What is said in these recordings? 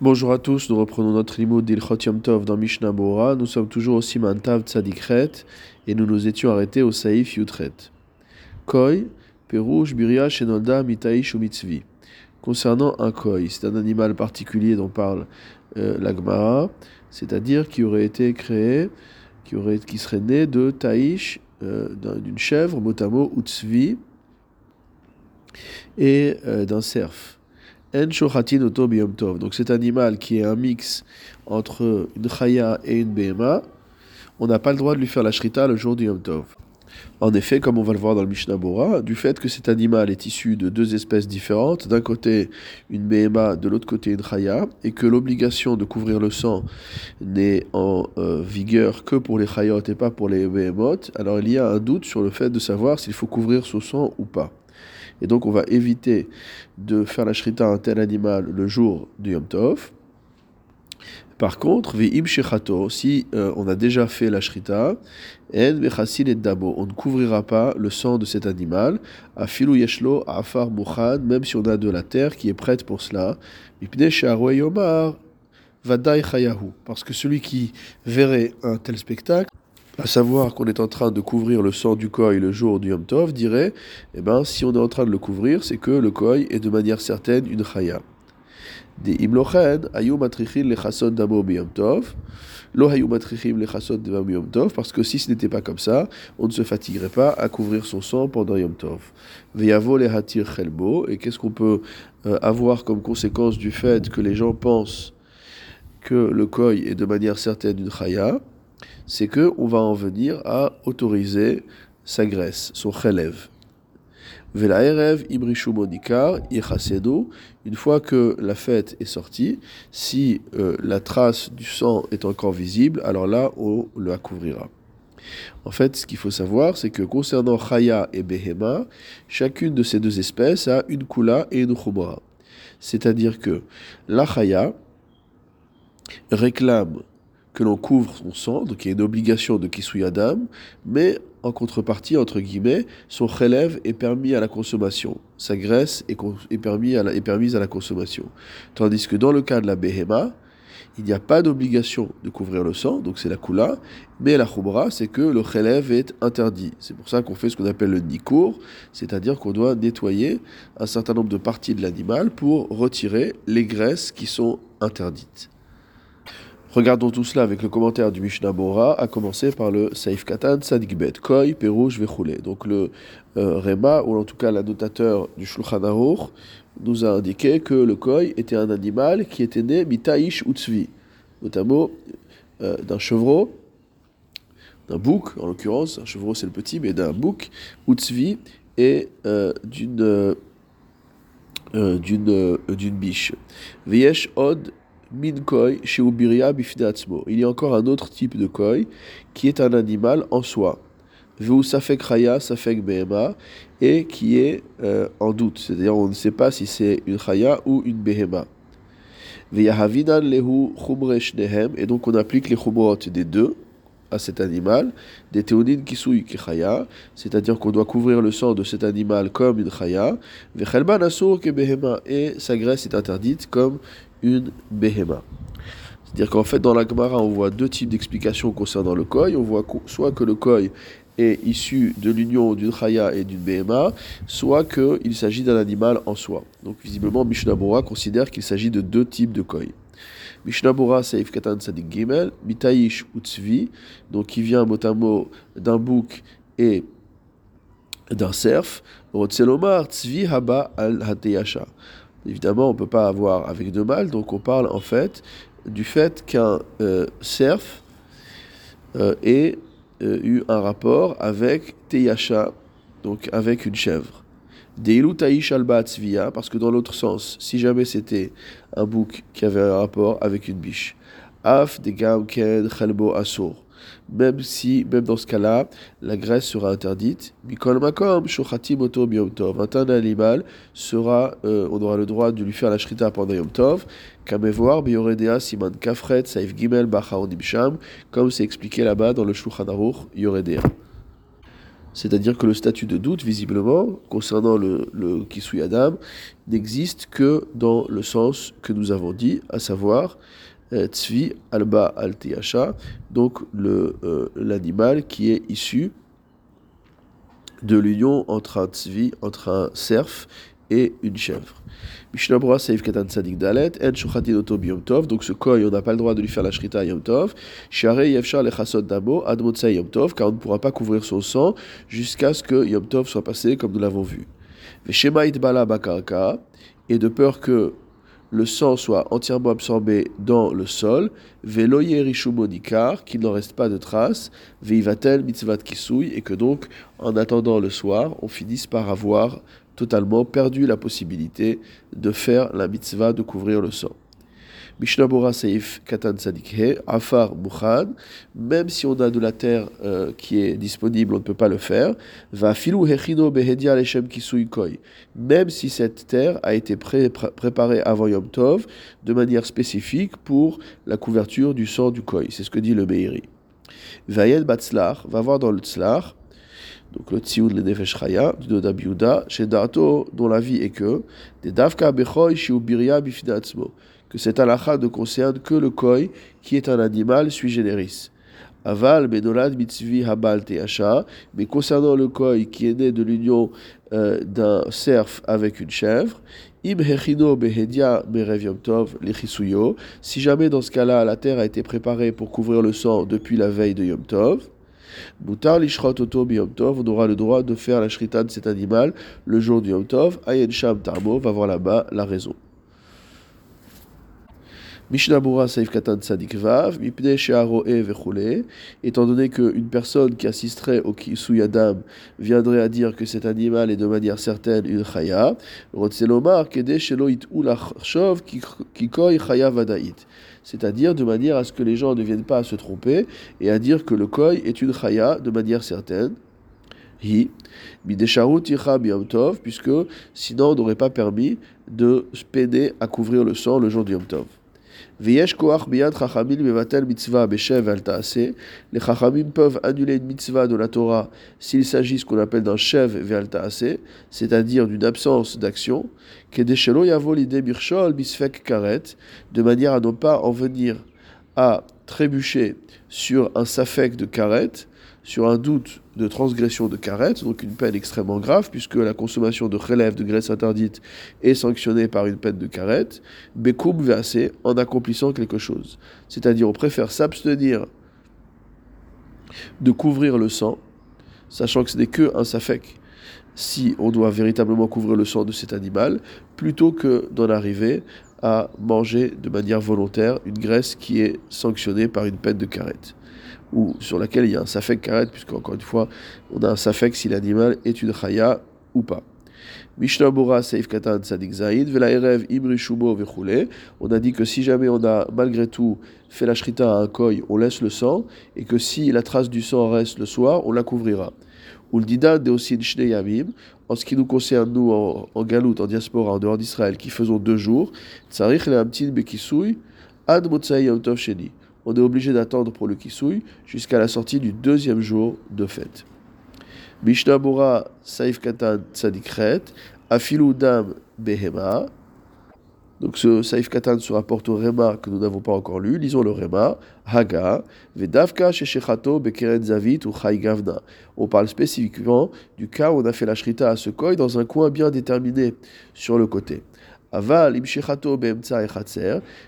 Bonjour à tous, nous reprenons notre limo d'Ilchot Yom dans Mishnah Bora. Nous sommes toujours au Siman Tav Tzadikret et nous nous étions arrêtés au Saïf Yutret. Koi, Perouj, Biria, Shenolda, Mitaish ou Mitzvi. Concernant un koi, c'est un animal particulier dont parle euh, la Gemara, c'est-à-dire qui aurait été créé, qui, aurait, qui serait né de Taïsh, euh, d'une chèvre, motamo ou et euh, d'un cerf. Donc cet animal qui est un mix entre une chaya et une bema, on n'a pas le droit de lui faire la shrita le jour du Yom Tov. En effet, comme on va le voir dans le Mishnah Bora, du fait que cet animal est issu de deux espèces différentes, d'un côté une Behema, de l'autre côté une Chaya, et que l'obligation de couvrir le sang n'est en euh, vigueur que pour les Chayot et pas pour les Behemoth, alors il y a un doute sur le fait de savoir s'il faut couvrir son sang ou pas. Et donc on va éviter de faire la shrita à un tel animal le jour du Yom Tov. Par contre, si euh, on a déjà fait la shrita, et dabo, on ne couvrira pas le sang de cet animal, à filou yeshlo, afar même si on a de la terre qui est prête pour cela, parce que celui qui verrait un tel spectacle, à savoir qu'on est en train de couvrir le sang du koi le jour du Yom Tov, dirait, eh ben, si on est en train de le couvrir, c'est que le koi est de manière certaine une chaya. Des imlochen, ayou matrichil le damo biyom tov, lo hayou matrichim le biyom tov, parce que si ce n'était pas comme ça, on ne se fatiguerait pas à couvrir son sang pendant Yom Tov. Veyavo le hatir chelbo, et qu'est-ce qu'on peut euh, avoir comme conséquence du fait que les gens pensent que le koi est de manière certaine une chaya? C'est que on va en venir à autoriser sa graisse, son chelev. Velaerev ibrishu monikar une fois que la fête est sortie, si euh, la trace du sang est encore visible, alors là on la couvrira. En fait, ce qu'il faut savoir, c'est que concernant Chaya et Behema, chacune de ces deux espèces a une kula et une chumra. C'est-à-dire que la Chaya réclame que l'on couvre son sang, donc il y a une obligation de Kisuyadam, mais en contrepartie, entre guillemets, son relève est permis à la consommation. Sa graisse est, permise à la consommation. Tandis que dans le cas de la Behema, il n'y a pas d'obligation de couvrir le sang, donc c'est la Kula, mais la Khumra, c'est que le relève est interdit. C'est pour ça qu'on fait ce qu'on appelle le Nikour, c'est-à-dire qu'on doit nettoyer un certain nombre de parties de l'animal pour retirer les graisses qui sont interdites. Regardons tout cela avec le commentaire du Mishnah Bora, à commencer par le Saif Katan Sadikbet, Koi, Perouj, Vechoulé. Donc le euh, Rema, ou en tout cas l'annotateur du Shulchan Aruch, nous a indiqué que le Koi était un animal qui était né Mitaïsh Utsvi, notamment euh, d'un chevreau, d'un bouc en l'occurrence, un chevreau c'est le petit, mais d'un bouc, Utsvi, et euh, d'une d'une d'une biche. Viesh Od min koi chez Il y a encore un autre type de koi qui est un animal en soi. Vu safek raya, safek behema, et qui est euh, en doute. C'est-à-dire on ne sait pas si c'est une raya ou une behema. lehu et donc on applique les chumrot des deux à cet animal, des théonines qui souillent c'est-à-dire qu'on doit couvrir le sang de cet animal comme une chaya, ke et sa graisse est interdite comme une behema. C'est-à-dire qu'en fait, dans la Gemara, on voit deux types d'explications concernant le koi. On voit soit que le koi est issu de l'union d'une chaya et d'une behema, soit qu'il s'agit d'un animal en soi. Donc visiblement, Mishnah considère qu'il s'agit de deux types de koi. Mishnah Bora Saif Katan Sadik Gimel, Mitaish Utzvi, donc qui vient mot à mot d'un bouc et d'un cerf. Rotzelomar Tzvi Haba al Hateyasha. Évidemment, on ne peut pas avoir avec de mal, donc on parle en fait du fait qu'un euh, cerf euh, ait euh, eu un rapport avec Teyasha, donc avec une chèvre. Deilu Taïsh Alba parce que dans l'autre sens, si jamais c'était un bouc qui avait un rapport avec une biche. Af de Gam Khalbo Asur même si, même dans ce cas-là, la graisse sera interdite. Mikol makom, shochatim oto yom tov. Un animal sera, euh, on aura le droit de lui faire la shrita pendant yom tov. Kamevoir, bioredea, siman kafret, saif gimel, bachaonim sham, comme c'est expliqué là-bas dans le Shulchan Aruch, yoredea. C'est-à-dire que le statut de doute, visiblement, concernant le, le Kisui Adam, n'existe que dans le sens que nous avons dit, à savoir Tzvi Alba Altiyasha, donc euh, l'animal qui est issu de l'union entre un Tzvi, entre un cerf et une chèvre. Mishnabura Seif Katan Sadik Dalet, En Shuchatin Oto Tov, donc ce koi, on n'a pas le droit de lui faire la shrita Yom Tov, Share Yefshar Lechasot Damo, Admotsa Yom Tov, car on ne pourra pas couvrir son sang jusqu'à ce que Yom Tov soit passé comme nous l'avons vu. Veshema Itbala Bakarka, et de peur que le sang soit entièrement absorbé dans le sol, veloye rishumonikar, qu'il n'en reste pas de traces, veivatel mitzvat kisui, et que donc, en attendant le soir, on finisse par avoir totalement perdu la possibilité de faire la mitzvah de couvrir le sang. Mishnabura Seif Katan Sadikhe, Afar Mukhan, même si on a de la terre euh, qui est disponible, on ne peut pas le faire. Va filou Hechino Behedia Leshem Koi, même si cette terre a été préparée avant Yom Tov de manière spécifique pour la couverture du sang du Koi. C'est ce que dit le Meiri. Vayen Batzlar, va voir dans le Tzlar, donc le Tzioud le Nefesh Chaya, du Noda Biuda, chez Dato, dont la vie est que, des Davka Bechoy Shiubiria Bifinatzmo que cet halakha ne concerne que le koi, qui est un animal sui generis. Aval, Menolad, Mitzvi, Habal, Teacha, mais concernant le koi qui est né de l'union euh, d'un cerf avec une chèvre, Im Hechino, Behedia, Merev Yom Tov, si jamais dans ce cas-là la terre a été préparée pour couvrir le sang depuis la veille de Yom Tov, Boutar lishrot oto Tov, on aura le droit de faire la shrita de cet animal le jour du Yom Tov. Ayen Sham Tarmo va voir là-bas la raison. Mishnabura Saif Katan Tzadik Vav, Mipne Shearoe Vechule, étant donné qu'une personne qui assisterait au Kisuyadam viendrait à dire que cet animal est de manière certaine une Chaya, Rotzelomar Kede Sheloit Kikoi Chaya Vadaït. C'est-à-dire de manière à ce que les gens ne viennent pas à se tromper et à dire que le Koi est une Chaya de manière certaine. Hi, puisque sinon on n'aurait pas permis de peiner à couvrir le sang le jour du Yom Tov. Les chachamim peuvent annuler une mitzvah de la Torah s'il s'agit ce qu'on appelle d'un shev ve'al c'est-à-dire d'une absence d'action, de manière à ne pas en venir à trébucher sur un safek de karet, sur un doute de transgression de karet, donc une peine extrêmement grave, puisque la consommation de relève de graisse interdite est sanctionnée par une peine de karet, bekoum ve'ase, en accomplissant quelque chose. C'est-à-dire, on préfère s'abstenir de couvrir le sang, sachant que ce n'est que un safek, si on doit véritablement couvrir le sang de cet animal, plutôt que d'en arriver à manger de manière volontaire une graisse qui est sanctionnée par une peine de karet ou sur laquelle il y a un safek karet, puisque encore une fois, on a un safek si l'animal est une chaya ou pas. On a dit que si jamais on a malgré tout fait la shrita à un koi, on laisse le sang, et que si la trace du sang reste le soir, on la couvrira. Deosin Shne Yamim, en ce qui nous concerne, nous, en, en galoute, en diaspora, en dehors d'Israël, qui faisons deux jours, Leamtin Bekisui, Ad Sheni on est obligé d'attendre pour le kisui jusqu'à la sortie du deuxième jour de fête. Mishnah Bora Saif Katan Tzadikret, Afilu Dam Behema. Donc ce Saif Katan se rapporte au Rema que nous n'avons pas encore lu. Lisons le Rema. Haga, Vedavka Sheshechato Bekeren Zavit ou Chai Gavna. On parle spécifiquement du cas où on a fait la shrita à ce koi dans un coin bien déterminé sur le côté. Aval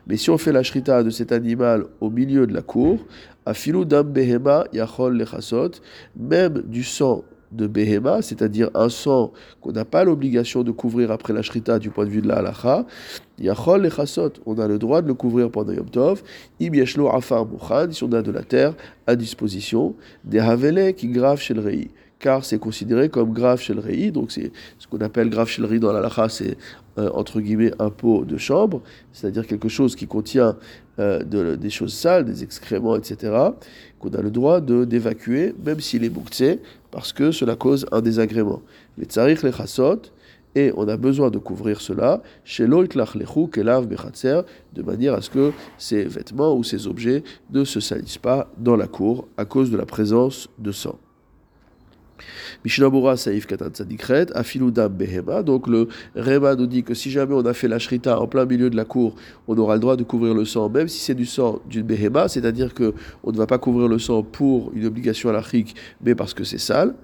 mais si on fait la shrita de cet animal au milieu de la cour, afilu dam behema yachol lechasot, même du sang de behema, c'est-à-dire un sang qu'on n'a pas l'obligation de couvrir après la shrita du point de vue de la halacha, yachol lechasot, on a le droit de le couvrir pendant Yom Tov, im yeshlo afar mouchan, si on a de la terre à disposition, des havele qui grave chez le rei car c'est considéré comme grave chez le rei. Donc c'est ce qu'on appelle grave chez le rei dans la lacha, c'est euh, entre guillemets un pot de chambre, c'est-à-dire quelque chose qui contient euh, des choses sales, des excréments, etc., qu'on a le droit de d'évacuer, même s'il est boucté, parce que cela cause un désagrément. Mais tsarich le et on a besoin de couvrir cela chez kelav de manière à ce que ces vêtements ou ces objets ne se salissent pas dans la cour à cause de la présence de sang. Mishnabura Saïf Katan Tzadikret, Afiludam Behema. Donc le Rema nous dit que si jamais on a fait la shrita en plein milieu de la cour, on aura le droit de couvrir le sang, même si c'est du sang d'une Behema, c'est-à-dire que on ne va pas couvrir le sang pour une obligation à l'achrik, mais parce que c'est sale.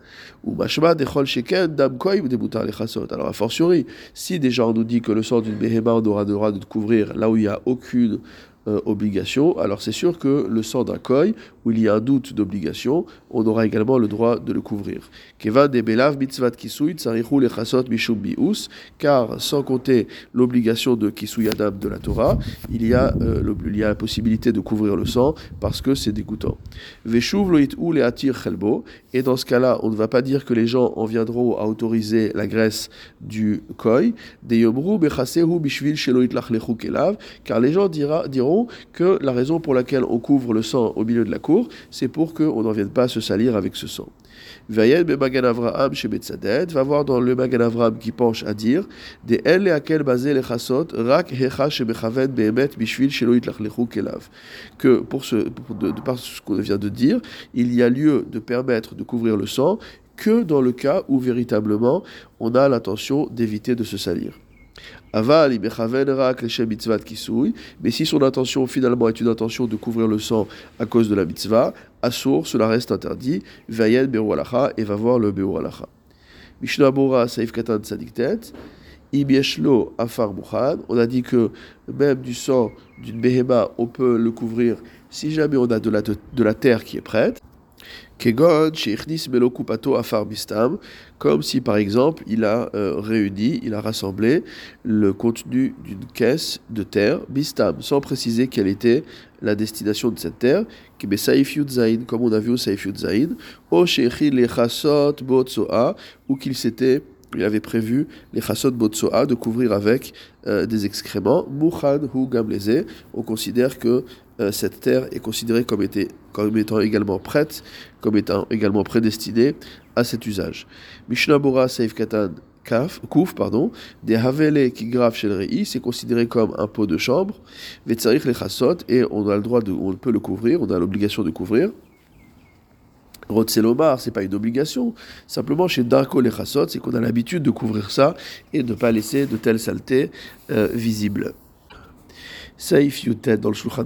Ou Mashma Dechol Sheken Dam Koim Lechasot. Alors a fortiori, si déjà on nous dit que le sang d'une Behema, on aura le droit de couvrir là où il n'y a aucune euh, obligation, alors c'est sûr que le sang d'un koi, où il y a un doute d'obligation, on aura également le droit de le couvrir. Car sans compter l'obligation de kisui adam de la Torah, il y, a, euh, il y a la possibilité de couvrir le sang parce que c'est dégoûtant. Et dans ce cas-là, on ne va pas dire que les gens en viendront à autoriser la graisse du koi, car les gens dira, diront que la raison pour laquelle on couvre le sang au milieu de la cour, c'est pour qu'on n'en vienne pas se salir avec ce sang. Vayen Magan Avraham chez va voir dans le Magan Avraham qui penche à dire des rak hecha bishvil. Que de par ce qu'on vient de dire, il y a lieu de permettre de couvrir le sang que dans le cas où véritablement on a l'intention d'éviter de se salir. Aval, mais si son intention finalement est une intention de couvrir le sang à cause de la mitzvah, assour, cela reste interdit, vayen beru et va voir le beru alacha. Mishnah Bora Saif Katan Tzadiktet, Ibieshlo Afar on a dit que même du sang d'une behema, on peut le couvrir si jamais on a de la, de la terre qui est prête. Comme si par exemple il a euh, réuni, il a rassemblé le contenu d'une caisse de terre, bistam, sans préciser quelle était la destination de cette terre, comme on a vu au Saif Yudzaïn, ou qu'il s'était il avait prévu les chasot botsoa de couvrir avec euh, des excréments. Mouchan hu gamleze. On considère que euh, cette terre est considérée comme, étant également prête, comme étant également prédestinée à cet usage. Mishnah Bora Seif Katan Kaf, Kouf, pardon, des Havele qui grave chez le Rei, c'est considéré comme un pot de chambre, Vetsarich les chassot, et on a le droit de, on peut le couvrir, on a l'obligation de couvrir. Rotselomar, c'est pas une obligation. Simplement, chez Darko les chassot, c'est qu'on a l'habitude de couvrir ça et de ne pas laisser de telles saletés euh, visibles. Saif Yutet dans le Shulchan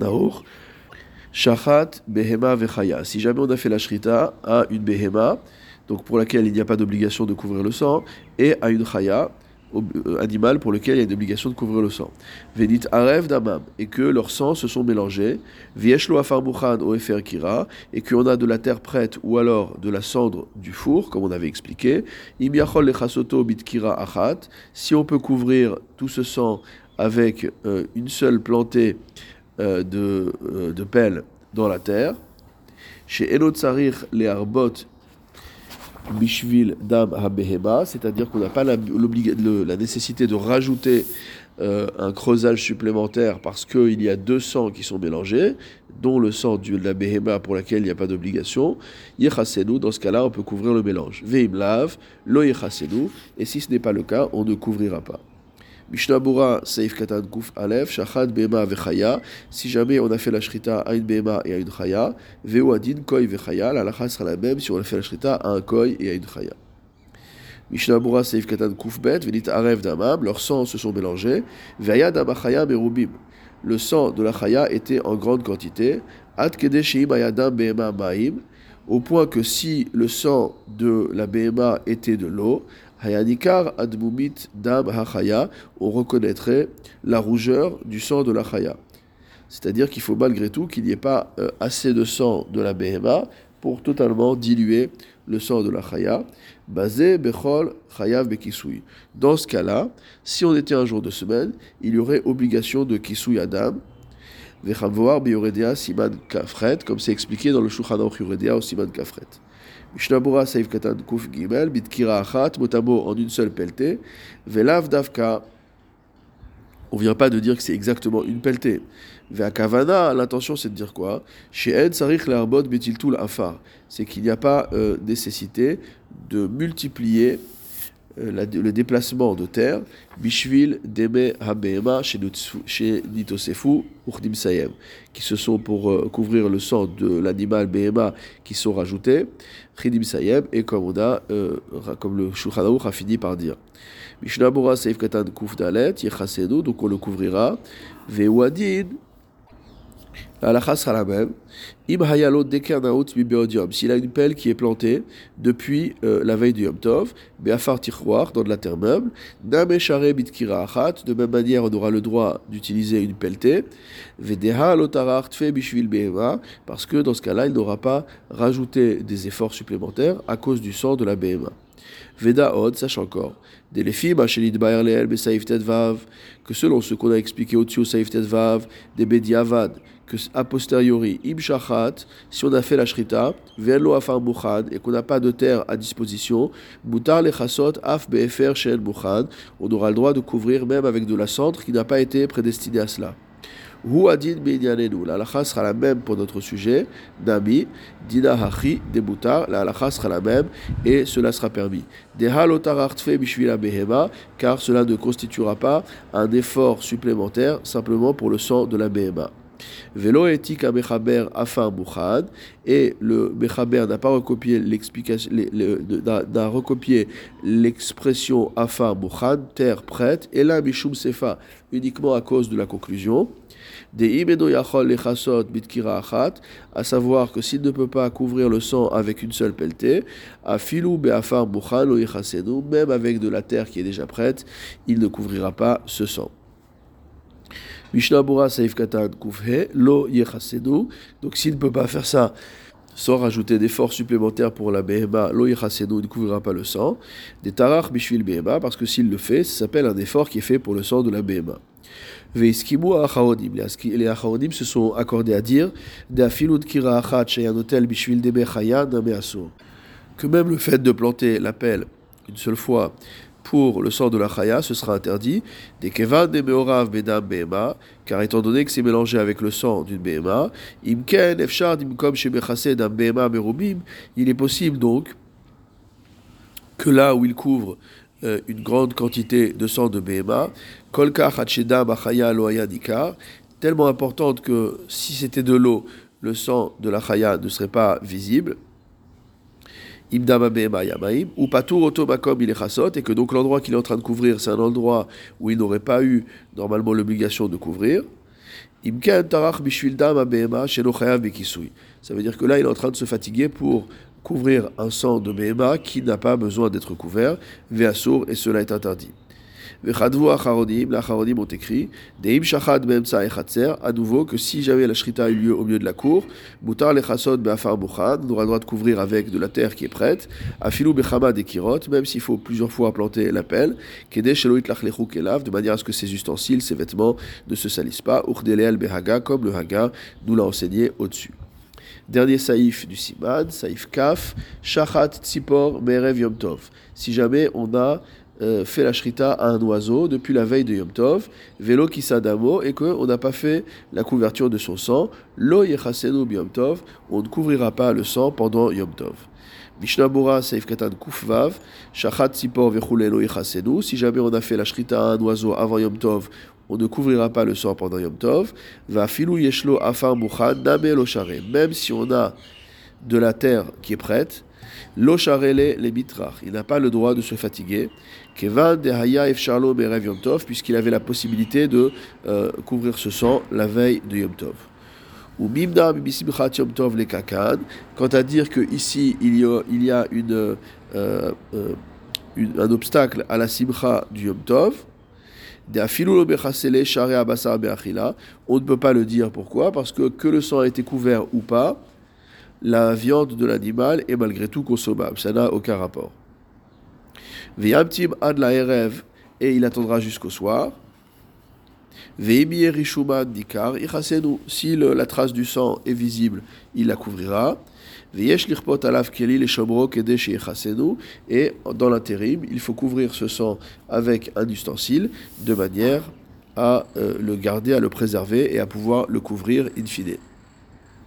Shachat Behema Vechaya. Si jamais on a fait la shrita à une Behema, donc pour laquelle il n'y a pas d'obligation de couvrir le sang, et à une Chaya, euh, animal pour lequel il y a une obligation de couvrir le sang. Venit Arev Damam, et que leurs sangs se sont mélangés, Vieshlo Afar o Efer Kira, et qu'on a de la terre prête ou alors de la cendre du four, comme on avait expliqué, Imiachol Lechasoto Bitkira Achat, si on peut couvrir tout ce sang avec euh, une seule plantée euh, de, euh, de pelle dans la terre. Chez Enotzarir les arbot bishvil dam habehema, c'est-à-dire qu'on n'a pas la, la, nécessité de rajouter un creusage supplémentaire parce qu'il y a deux sangs qui sont mélangés, dont le sang de la behema pour laquelle il n'y a pas d'obligation. Yechasenu, dans ce cas-là, on peut couvrir le mélange. Veim lav, lo et si ce n'est pas le cas, on ne couvrira pas. Mishnah Bura, Seif Katan Kuf Aleph, Shachad Bema Vechaya. Si jamais on a fait la shrita à une Bema et à une Chaya, Veu Adin Koi Vechaya, la lacha sera la même si on a fait la shrita à un Koi et à une Chaya. Mishnah Bura, Seif Katan Kuf Bet, Venit Arev Damam, leurs sangs se sont mélangés. Veya Damachaya Merubim. Le sang de la Chaya était en grande quantité. Ad Kedeshim Ayadam Bema Maim. Au point que si le sang de la Bema était de l'eau, Hayanikar admumit dam hachaya, on reconnaîtrait la rougeur du sang de la chaya. C'est-à-dire qu'il faut malgré tout qu'il n'y ait pas euh, assez de sang de la behema pour totalement diluer le sang de la chaya. Basé bechol chayav bekisui. Dans ce cas-là, si on était un jour de semaine, il y aurait obligation de kisui adam. Vechamvoar bioredia siman kafret, comme c'est expliqué dans le Shulchan Aruch au siman kafret. Mishnabura Saif Katan Kuf Gimel, Bitkira Achat, motamo en une seule pelletée, Velav Davka. On vient pas de dire que c'est exactement une pelletée. Veakavana, l'intention c'est de dire quoi? Chez Sarich Larbot Betiltul Afar. C'est qu'il n'y a pas euh, nécessité de multiplier euh, le déplacement de terre, Bishvil, Deme, Habehema, chez Nitosefu, Urdim Sayem, qui se sont pour euh, couvrir le sang de l'animal Behema qui sont rajoutés, Chidim Sayem, et comme on a, euh, comme le Shulchan a fini par dire. Mishnabura Seif Katan Kuf Dalet, donc on le couvrira, Vewadin, la sera la même. Im hayalo S'il a une pelle qui est plantée depuis euh, la veille du Yom Tov, be'afar tichroir, dans de la terre meuble, nameshare bitkira achat, de même manière on aura le droit d'utiliser une pelletée, vedeha lotarar tfe bishvil behema, parce que dans ce cas-là, il n'aura pas rajouté des efforts supplémentaires à cause du sang de la behema. Veda Od, sache encore, que selon ce qu'on a expliqué au-dessus, Saif Vav, des Bediavad, que a posteriori, im shachat, si on a fait la shrita, et qu'on n'a pas de terre à disposition, mutar lechasot af befer on aura le droit de couvrir même avec de la cendre qui n'a pas été prédestinée à cela. Hu adin La halacha sera la même pour notre sujet. Nami, dina hachi. La sera la même et cela sera permis. Behema, car cela ne constituera pas un effort supplémentaire simplement pour le sang de la behema. Velo etik a mechaber afar muchad et le mechaber n'a pas recopié l'explication, l'expression afar muchad, terre prête, et là mishum sefa uniquement à cause de la conclusion. À savoir que s'il ne peut pas couvrir le sang avec une seule pelletée, même avec de la terre qui est déjà prête, il ne couvrira pas ce sang. Mishnah Bura Saif Katan Kufhe, Lo Yechasenu. Donc s'il ne peut pas faire ça sans rajouter d'efforts supplémentaires pour la Behema, Lo Yechasenu ne couvrira pas le sang. Des Tarach Bishvil Behema, parce que s'il le fait, ça s'appelle un effort qui est fait pour le sang de la Behema. Veiskimu Achaonim. Les Achaonim se sont accordés à dire Deafilud Kira Achat Shayanotel Bishvil Debe Chaya Name Asur. Que même le fait de planter la pelle une seule fois pour le sang de la chaya, ce sera interdit. Des kevan des meorav bedam behema, car étant donné que c'est mélangé avec le sang d'une behema, imken shebechase dam behema merubim, il est possible donc que là où il couvre euh, une grande quantité de sang de behema, kolka hachedam achaya loaya tellement importante que si c'était de l'eau, le sang de la chaya ne serait pas visible ou patour otomakom il est et que donc l'endroit qu'il est en train de couvrir, c'est un endroit où il n'aurait pas eu normalement l'obligation de couvrir. Ça veut dire que là, il est en train de se fatiguer pour couvrir un sang de Behema qui n'a pas besoin d'être couvert, et cela est interdit. Vechadvu acharonim, les acharonim ont écrit, Deim shachad be'emtsa echatzer, à nouveau que si jamais la shrita a eu lieu au milieu de la cour, mutar lechasod be'afar mouchan, on aura le droit de couvrir avec de la terre qui est prête, afilou bechama des kirot, même s'il faut plusieurs fois planter la pelle, kede sheloit lachlechu kelav, de manière à ce que ses ustensiles, ses vêtements ne se salissent pas, urdeleel behaga, comme le haga nous l'a enseigné au-dessus. Dernier saïf du Siman, saïf kaf, shachat tzipor merev yom tov. Si jamais on a euh, fait la shrita à un oiseau depuis la veille de Yom Tov, vélo kisadamo, et qu'on n'a pas fait la couverture de son sang, lo yechasenu Yom Tov, on ne couvrira pas le sang pendant Yom Tov. Mishnah Bura Seif Katan Kufvav, Shachat Sipor Vechule lo yechasenu, si jamais on a fait la shrita à un oiseau avant Yom Tov, on ne couvrira pas le sang pendant Yom Tov, va filou yeshlo afar muchan name lo même si on a de la terre qui est prête, lo les mitrach, il n'a pas le droit de se fatiguer, Kevan de Haya Efsharlo Berev Yom Tov, puisqu'il avait la possibilité de euh, couvrir ce sang la veille de Yom Tov. Ou Mimna Bisimchat Yom Tov le Kakan, quant à dire que ici il y a, il y a une, euh, euh, un obstacle à la simcha du Yom Tov, on ne peut pas le dire pourquoi, parce que que le sang a été couvert ou pas, la viande de l'animal est malgré tout consommable. Ça n'a aucun rapport. Ve'yamtim ad la erev, et il attendra jusqu'au soir. Dikar si la trace du sang est visible, il la couvrira. Ve'yesh keli le et dans l'intérim, il faut couvrir ce sang avec un ustensile, de manière à euh, le garder, à le préserver et à pouvoir le couvrir in fine.